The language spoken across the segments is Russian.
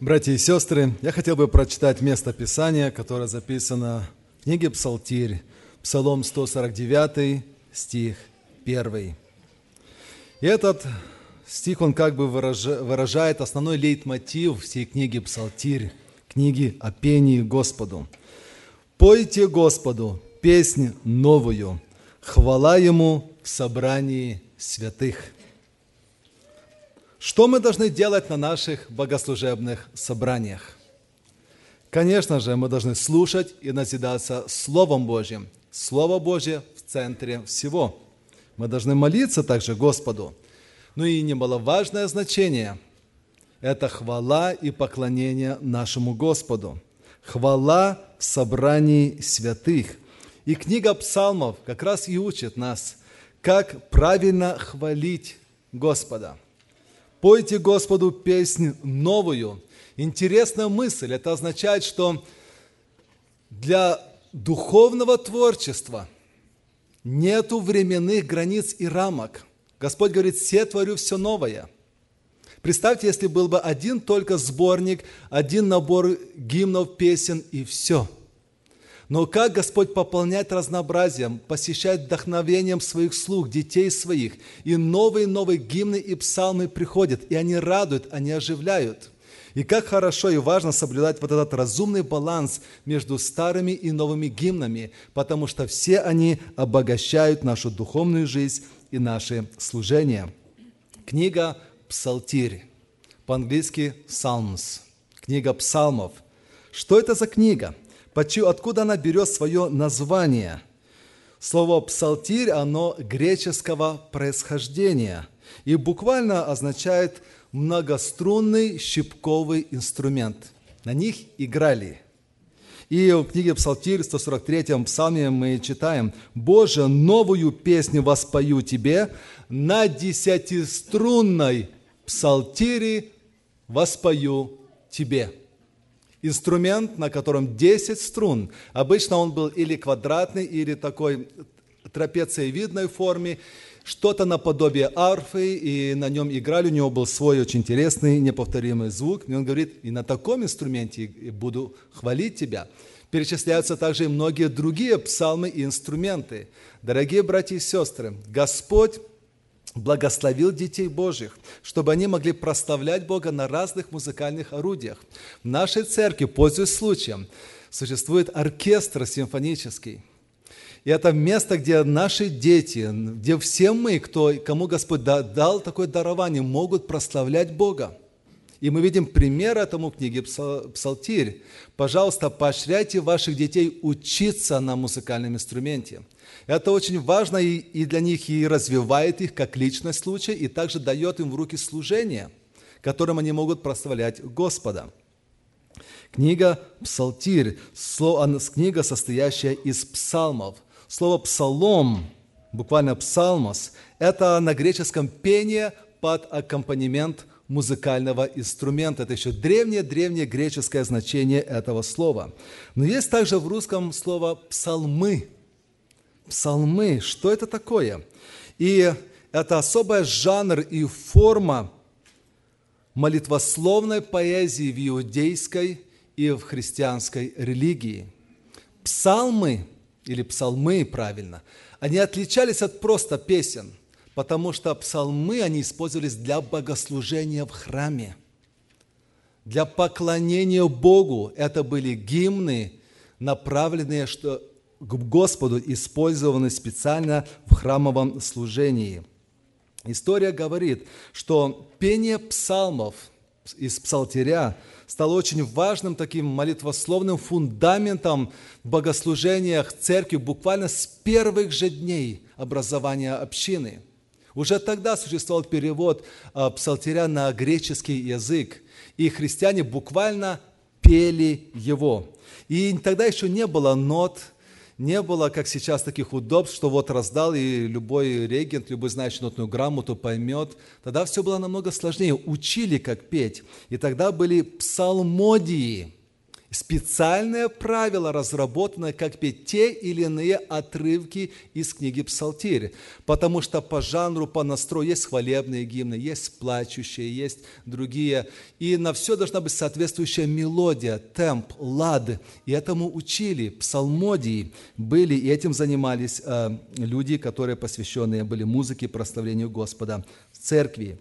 Братья и сестры, я хотел бы прочитать место Писания, которое записано в книге Псалтирь, Псалом 149, стих 1. И этот стих, он как бы выражает основной лейтмотив всей книги Псалтирь, книги о пении Господу. «Пойте Господу песнь новую, хвала Ему в собрании святых». Что мы должны делать на наших богослужебных собраниях? Конечно же, мы должны слушать и назидаться Словом Божьим. Слово Божье в центре всего. Мы должны молиться также Господу. Ну и немаловажное значение – это хвала и поклонение нашему Господу. Хвала в собрании святых. И книга псалмов как раз и учит нас, как правильно хвалить Господа – Пойте Господу песнь новую. Интересная мысль. Это означает, что для духовного творчества нету временных границ и рамок. Господь говорит, все творю все новое. Представьте, если был бы один только сборник, один набор гимнов, песен и все – но как Господь пополняет разнообразием, посещает вдохновением своих слуг, детей своих, и новые-новые гимны и псалмы приходят, и они радуют, они оживляют. И как хорошо и важно соблюдать вот этот разумный баланс между старыми и новыми гимнами, потому что все они обогащают нашу духовную жизнь и наше служение. Книга «Псалтирь», по-английски «Psalms», книга псалмов. Что это за книга? Откуда она берет свое название? Слово «псалтирь», оно греческого происхождения и буквально означает многострунный щипковый инструмент. На них играли. И в книге Псалтирь, 143 псалме мы читаем «Боже, новую песню воспою Тебе, на десятиструнной псалтире воспою Тебе» инструмент, на котором 10 струн. Обычно он был или квадратный, или такой трапециевидной форме, что-то наподобие арфы, и на нем играли, у него был свой очень интересный, неповторимый звук. И он говорит, и на таком инструменте буду хвалить тебя. Перечисляются также и многие другие псалмы и инструменты. Дорогие братья и сестры, Господь благословил детей Божьих, чтобы они могли прославлять Бога на разных музыкальных орудиях. В нашей церкви, пользуясь случаем, существует оркестр симфонический. И это место, где наши дети, где все мы, кто, кому Господь дал такое дарование, могут прославлять Бога. И мы видим пример этому в книге Псалтирь. Пожалуйста, поощряйте ваших детей учиться на музыкальном инструменте. Это очень важно и, для них, и развивает их как личность случая, и также дает им в руки служение, которым они могут прославлять Господа. Книга «Псалтирь» книга, состоящая из псалмов. Слово «псалом», буквально «псалмос», это на греческом пение под аккомпанемент музыкального инструмента. Это еще древнее-древнее греческое значение этого слова. Но есть также в русском слово «псалмы», псалмы. Что это такое? И это особый жанр и форма молитвословной поэзии в иудейской и в христианской религии. Псалмы, или псалмы, правильно, они отличались от просто песен, потому что псалмы, они использовались для богослужения в храме, для поклонения Богу. Это были гимны, направленные что, к Господу, использованы специально в храмовом служении. История говорит, что пение псалмов из псалтиря стало очень важным таким молитвословным фундаментом в богослужениях церкви буквально с первых же дней образования общины. Уже тогда существовал перевод а, псалтиря на греческий язык, и христиане буквально пели его. И тогда еще не было нот, не было, как сейчас, таких удобств, что вот раздал, и любой регент, любой знающий нотную грамоту поймет. Тогда все было намного сложнее. Учили, как петь. И тогда были псалмодии. Специальное правило, разработанное, как петь те или иные отрывки из книги Псалтирь. Потому что по жанру, по настрою есть хвалебные гимны, есть плачущие, есть другие. И на все должна быть соответствующая мелодия, темп, лад. И этому учили. Псалмодии были, и этим занимались э, люди, которые посвященные были музыке, прославлению Господа в церкви.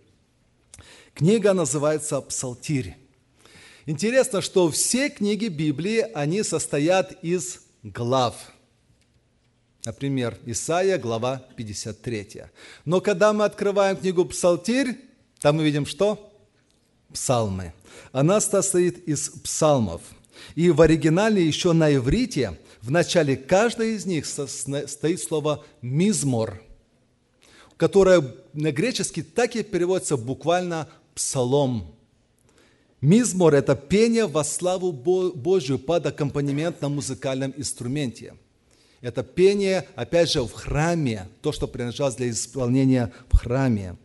Книга называется «Псалтирь». Интересно, что все книги Библии, они состоят из глав. Например, Исаия, глава 53. Но когда мы открываем книгу Псалтирь, там мы видим что? Псалмы. Она состоит из псалмов. И в оригинале еще на иврите в начале каждой из них стоит слово «мизмор», которое на греческий так и переводится буквально «псалом». Мизмор – это пение во славу Божью под аккомпанемент на музыкальном инструменте. Это пение, опять же, в храме, то, что принадлежалось для исполнения в храме.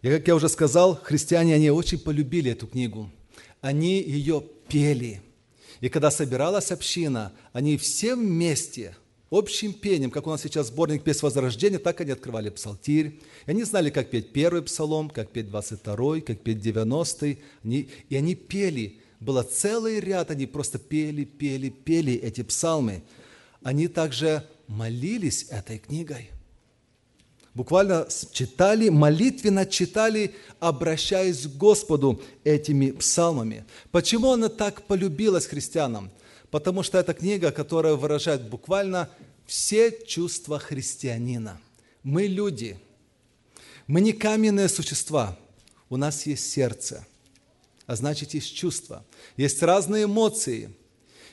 И, как я уже сказал, христиане, они очень полюбили эту книгу. Они ее пели. И когда собиралась община, они все вместе – общим пением, как у нас сейчас сборник «Песнь Возрождения», так они открывали псалтирь. И они знали, как петь первый псалом, как петь двадцать второй, как петь девяностый. И они пели. Было целый ряд, они просто пели, пели, пели эти псалмы. Они также молились этой книгой. Буквально читали, молитвенно читали, обращаясь к Господу этими псалмами. Почему она так полюбилась христианам? Потому что это книга, которая выражает буквально все чувства христианина. Мы люди, мы не каменные существа, у нас есть сердце, а значит есть чувства, есть разные эмоции,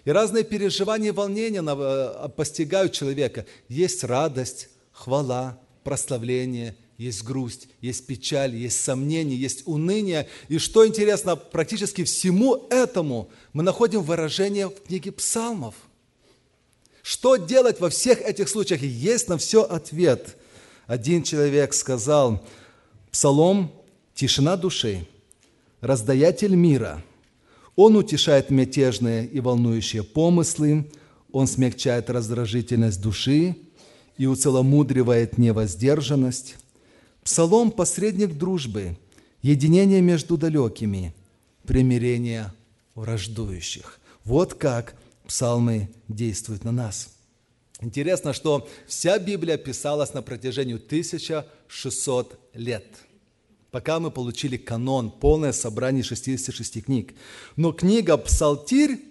и разные переживания и волнения э, постигают человека. Есть радость, хвала, прославление – есть грусть, есть печаль, есть сомнение, есть уныние. И что интересно, практически всему этому мы находим выражение в книге псалмов. Что делать во всех этих случаях? есть на все ответ. Один человек сказал, псалом – тишина души, раздаятель мира. Он утешает мятежные и волнующие помыслы, он смягчает раздражительность души и уцеломудривает невоздержанность – Псалом – посредник дружбы, единение между далекими, примирение враждующих. Вот как псалмы действуют на нас. Интересно, что вся Библия писалась на протяжении 1600 лет, пока мы получили канон, полное собрание 66 книг. Но книга «Псалтирь»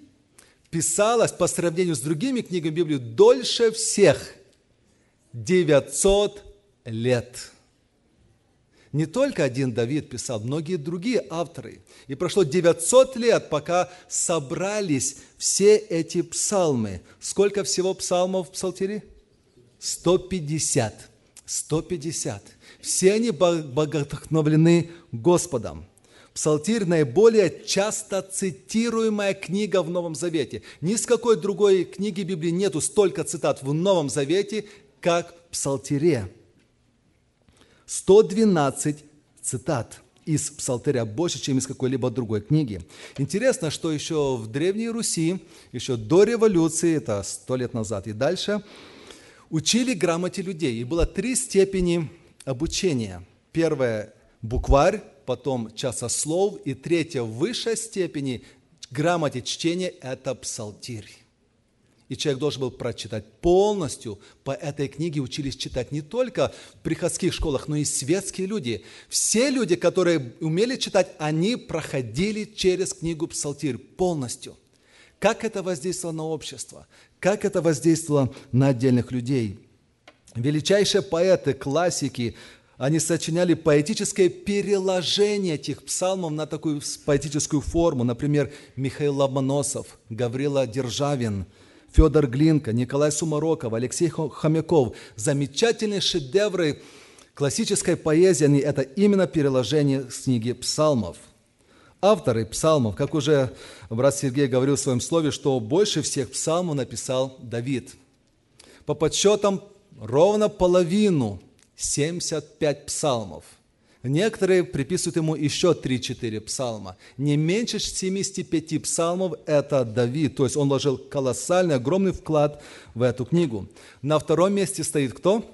писалась по сравнению с другими книгами Библии дольше всех – 900 лет. Не только один Давид писал, многие другие авторы. И прошло 900 лет, пока собрались все эти псалмы. Сколько всего псалмов в псалтире? 150. 150. Все они боготохновлены Господом. Псалтирь – наиболее часто цитируемая книга в Новом Завете. Ни с какой другой книги Библии нету столько цитат в Новом Завете, как в Псалтире. 112 цитат из Псалтыря больше, чем из какой-либо другой книги. Интересно, что еще в Древней Руси, еще до революции, это сто лет назад и дальше, учили грамоте людей. И было три степени обучения. Первое – букварь, потом часослов, и третья в высшей степени грамоте чтения – это псалтирь. И человек должен был прочитать полностью. По этой книге учились читать не только в приходских школах, но и светские люди. Все люди, которые умели читать, они проходили через книгу Псалтирь полностью. Как это воздействовало на общество? Как это воздействовало на отдельных людей? Величайшие поэты, классики, они сочиняли поэтическое переложение этих псалмов на такую поэтическую форму. Например, Михаил Ломоносов, Гаврила Державин – Федор Глинка, Николай Сумароков, Алексей Хомяков. Замечательные шедевры классической поэзии – это именно переложение с книги псалмов. Авторы псалмов, как уже брат Сергей говорил в своем слове, что больше всех псалмов написал Давид. По подсчетам, ровно половину, 75 псалмов, Некоторые приписывают ему еще 3-4 псалма. Не меньше 75 псалмов – это Давид. То есть он вложил колоссальный, огромный вклад в эту книгу. На втором месте стоит кто?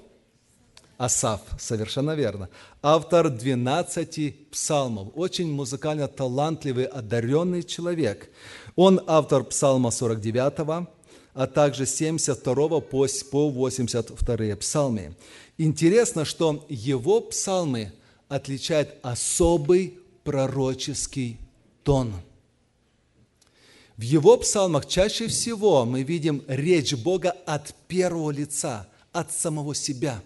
Асаф, совершенно верно. Автор 12 псалмов. Очень музыкально талантливый, одаренный человек. Он автор псалма 49, а также 72 по 82 псалмы. Интересно, что его псалмы – отличает особый пророческий тон. В его псалмах чаще всего мы видим речь Бога от первого лица, от самого себя.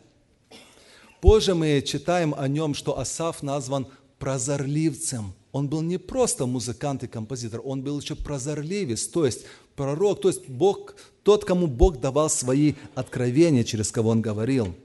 Позже мы читаем о нем, что Асаф назван прозорливцем. Он был не просто музыкант и композитор, он был еще прозорливец, то есть пророк, то есть Бог, тот, кому Бог давал свои откровения, через кого он говорил.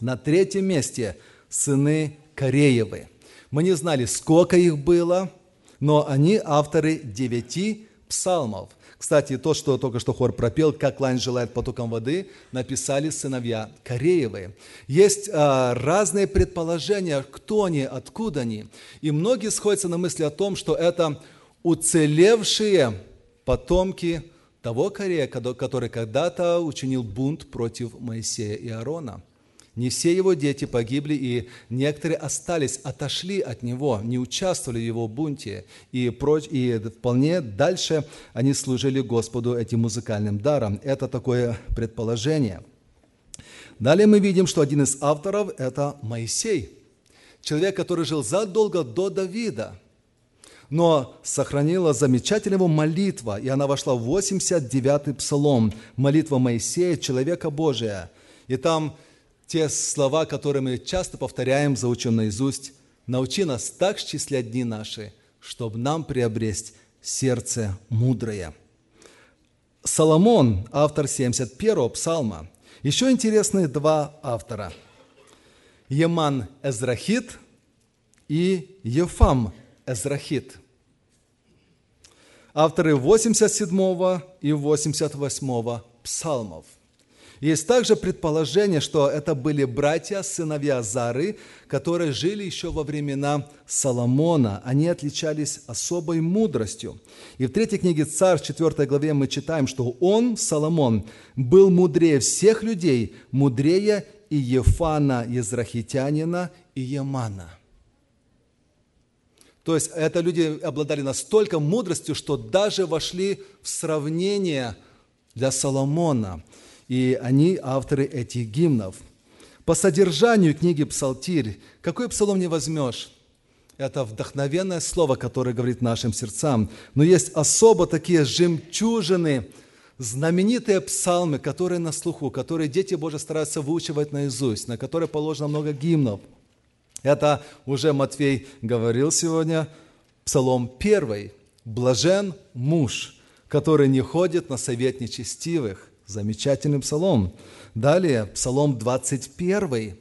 На третьем месте сыны Кореевы. Мы не знали, сколько их было, но они авторы девяти псалмов. Кстати, то, что только что хор пропел, «Как лань желает потоком воды», написали сыновья Кореевы. Есть а, разные предположения, кто они, откуда они. И многие сходятся на мысли о том, что это уцелевшие потомки того Корея, который когда-то учинил бунт против Моисея и Аарона – не все его дети погибли, и некоторые остались, отошли от него, не участвовали в его бунте. И, прочь, и вполне дальше они служили Господу этим музыкальным даром. Это такое предположение. Далее мы видим, что один из авторов – это Моисей. Человек, который жил задолго до Давида – но сохранила замечательная его молитва, и она вошла в 89-й псалом, молитва Моисея, человека Божия. И там те слова, которые мы часто повторяем, заучим наизусть. «Научи нас так счислять дни наши, чтобы нам приобрести сердце мудрое». Соломон, автор 71-го псалма. Еще интересные два автора. Еман Эзрахит и Ефам Эзрахит. Авторы 87 и 88 псалмов. Есть также предположение, что это были братья, сыновья Зары, которые жили еще во времена Соломона. Они отличались особой мудростью. И в третьей книге «Царь», 4 главе мы читаем, что он, Соломон, был мудрее всех людей, мудрее и Ефана, Езрахитянина и Ямана. То есть это люди обладали настолько мудростью, что даже вошли в сравнение для Соломона – и они авторы этих гимнов. По содержанию книги «Псалтирь» какой псалом не возьмешь, это вдохновенное слово, которое говорит нашим сердцам. Но есть особо такие жемчужины, знаменитые псалмы, которые на слуху, которые дети Божьи стараются выучивать наизусть, на которые положено много гимнов. Это уже Матвей говорил сегодня, псалом первый. «Блажен муж, который не ходит на совет нечестивых, Замечательный псалом. Далее, псалом 21,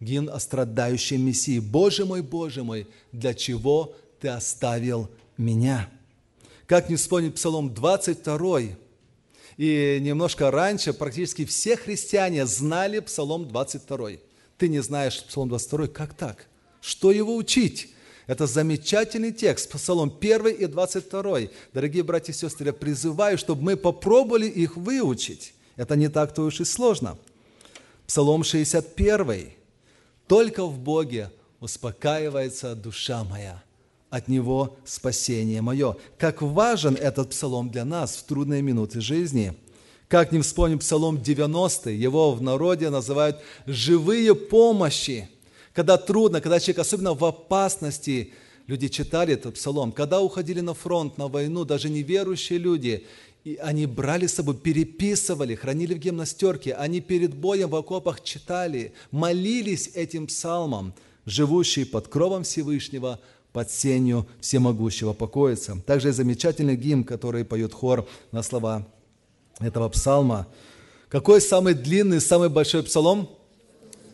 гимн о страдающем Мессии. «Боже мой, Боже мой, для чего Ты оставил меня?» Как не вспомнить псалом 22, и немножко раньше практически все христиане знали Псалом 22. Ты не знаешь Псалом 22, как так? Что его учить? Это замечательный текст, Псалом 1 и 22. Дорогие братья и сестры, я призываю, чтобы мы попробовали их выучить. Это не так-то уж и сложно. Псалом 61. «Только в Боге успокаивается душа моя, от Него спасение мое». Как важен этот псалом для нас в трудные минуты жизни. Как не вспомним Псалом 90, его в народе называют «живые помощи» когда трудно, когда человек особенно в опасности, люди читали этот псалом, когда уходили на фронт, на войну, даже неверующие люди, и они брали с собой, переписывали, хранили в гимнастерке, они перед боем в окопах читали, молились этим псалмом, живущий под кровом Всевышнего, под сенью всемогущего покоится. Также замечательный гимн, который поет хор на слова этого псалма. Какой самый длинный, самый большой псалом?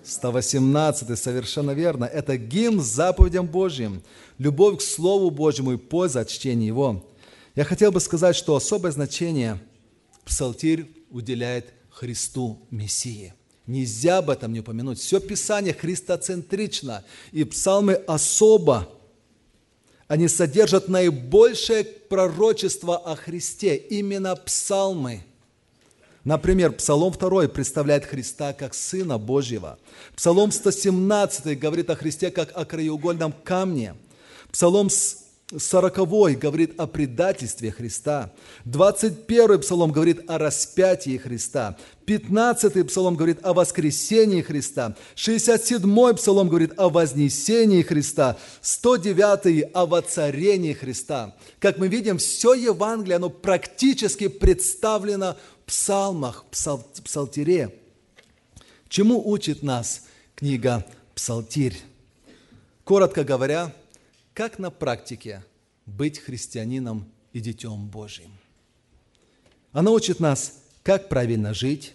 118, совершенно верно. Это гимн заповедям Божьим, любовь к Слову Божьему и польза от чтения его. Я хотел бы сказать, что особое значение псалтирь уделяет Христу Мессии. Нельзя об этом не упомянуть. Все Писание христоцентрично, и псалмы особо. Они содержат наибольшее пророчество о Христе, именно псалмы. Например, Псалом 2 представляет Христа как Сына Божьего. Псалом 117 говорит о Христе как о краеугольном камне. Псалом 40 говорит о предательстве Христа. 21 псалом говорит о распятии Христа. 15 псалом говорит о воскресении Христа. 67 псалом говорит о вознесении Христа. 109 о воцарении Христа. Как мы видим, все Евангелие, оно практически представлено в псалмах, псал, псалтире. Чему учит нас книга «Псалтирь»? Коротко говоря, как на практике быть христианином и детем Божьим. Она учит нас, как правильно жить.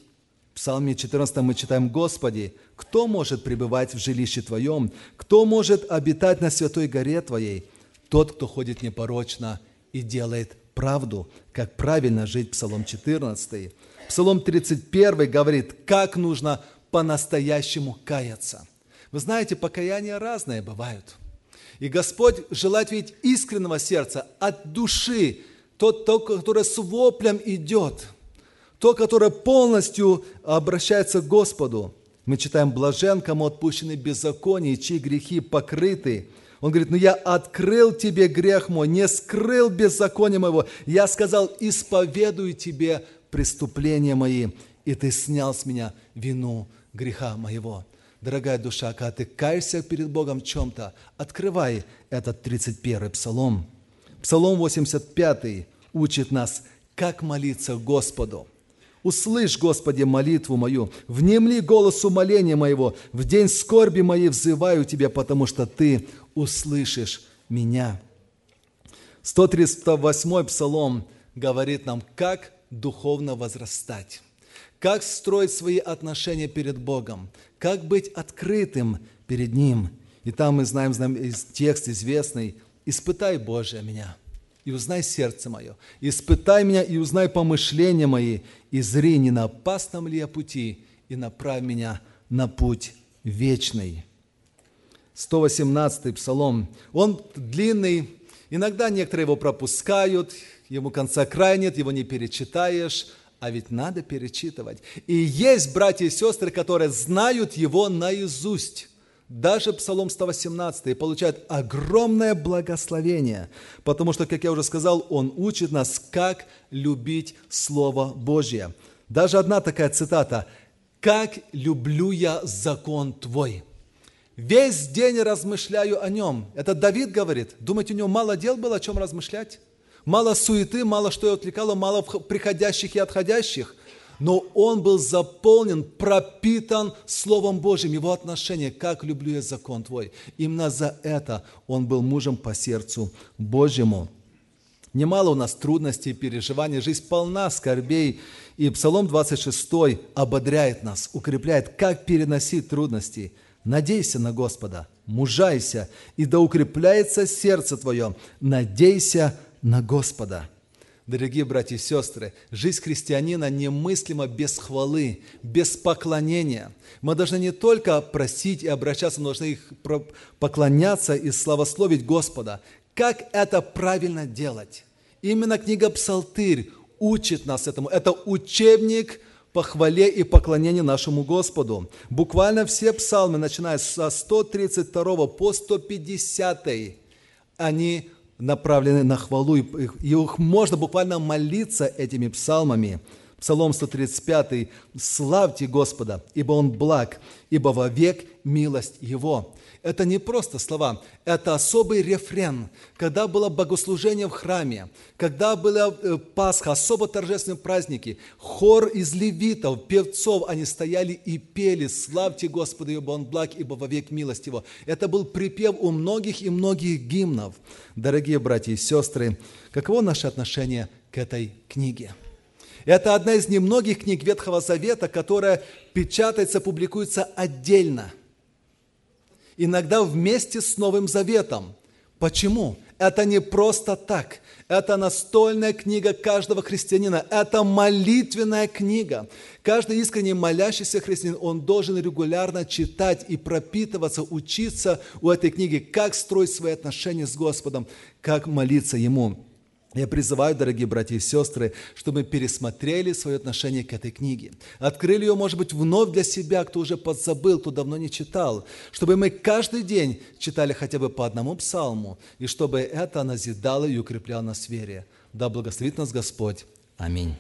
В Псалме 14 мы читаем, «Господи, кто может пребывать в жилище Твоем? Кто может обитать на святой горе Твоей? Тот, кто ходит непорочно и делает правду». Как правильно жить, Псалом 14. Псалом 31 говорит, как нужно по-настоящему каяться. Вы знаете, покаяния разные бывают – и Господь желает видеть искреннего сердца, от души, тот, то, которое с воплем идет, то, которое полностью обращается к Господу. Мы читаем «Блажен, кому отпущены беззакония, чьи грехи покрыты». Он говорит, ну я открыл тебе грех мой, не скрыл беззаконие моего. Я сказал, исповедую тебе преступления мои, и ты снял с меня вину греха моего дорогая душа, когда ты каешься перед Богом в чем-то, открывай этот 31 псалом. Псалом 85 учит нас, как молиться Господу. Услышь, Господи, молитву мою, внемли голосу моления моего, в день скорби моей взываю Тебя, потому что Ты услышишь меня. 138 псалом говорит нам, как духовно возрастать, как строить свои отношения перед Богом, как быть открытым перед Ним. И там мы знаем, знаем текст известный, «Испытай, Боже, меня, и узнай сердце мое, испытай меня и узнай помышления мои, и зри, не на опасном ли я пути, и направь меня на путь вечный». 118 псалом. Он длинный, иногда некоторые его пропускают, ему конца края нет, его не перечитаешь – а ведь надо перечитывать. И есть братья и сестры, которые знают его наизусть. Даже Псалом 118 получает огромное благословение, потому что, как я уже сказал, он учит нас, как любить Слово Божье. Даже одна такая цитата «Как люблю я закон Твой». Весь день размышляю о нем. Это Давид говорит. Думаете, у него мало дел было, о чем размышлять? Мало суеты, мало что и отвлекало, мало приходящих и отходящих. Но он был заполнен, пропитан Словом Божьим, его отношение, как люблю я закон Твой. Именно за это он был мужем по сердцу Божьему. Немало у нас трудностей, переживаний, жизнь полна скорбей. И Псалом 26 ободряет нас, укрепляет, как переносить трудности. Надейся на Господа, мужайся, и да укрепляется сердце твое. Надейся на Господа. Дорогие братья и сестры, жизнь христианина немыслима без хвалы, без поклонения. Мы должны не только просить и обращаться, мы должны их поклоняться и славословить Господа. Как это правильно делать? Именно книга «Псалтырь» учит нас этому. Это учебник по хвале и поклонению нашему Господу. Буквально все псалмы, начиная со 132 по 150, они направлены на хвалу, и их можно буквально молиться этими псалмами. Псалом 135. «Славьте Господа, ибо Он благ, ибо вовек милость Его». Это не просто слова, это особый рефрен. Когда было богослужение в храме, когда была э, Пасха, особо торжественные праздники, хор из левитов, певцов, они стояли и пели «Славьте Господа, ибо Он благ, ибо вовек милость Его». Это был припев у многих и многих гимнов. Дорогие братья и сестры, каково наше отношение к этой книге? Это одна из немногих книг Ветхого Завета, которая печатается, публикуется отдельно – иногда вместе с Новым Заветом. Почему? Это не просто так. Это настольная книга каждого христианина. Это молитвенная книга. Каждый искренне молящийся христианин, он должен регулярно читать и пропитываться, учиться у этой книги, как строить свои отношения с Господом, как молиться Ему. Я призываю, дорогие братья и сестры, чтобы пересмотрели свое отношение к этой книге. Открыли ее, может быть, вновь для себя, кто уже подзабыл, кто давно не читал. Чтобы мы каждый день читали хотя бы по одному псалму, и чтобы это назидало и укрепляло нас в вере. Да благословит нас Господь. Аминь.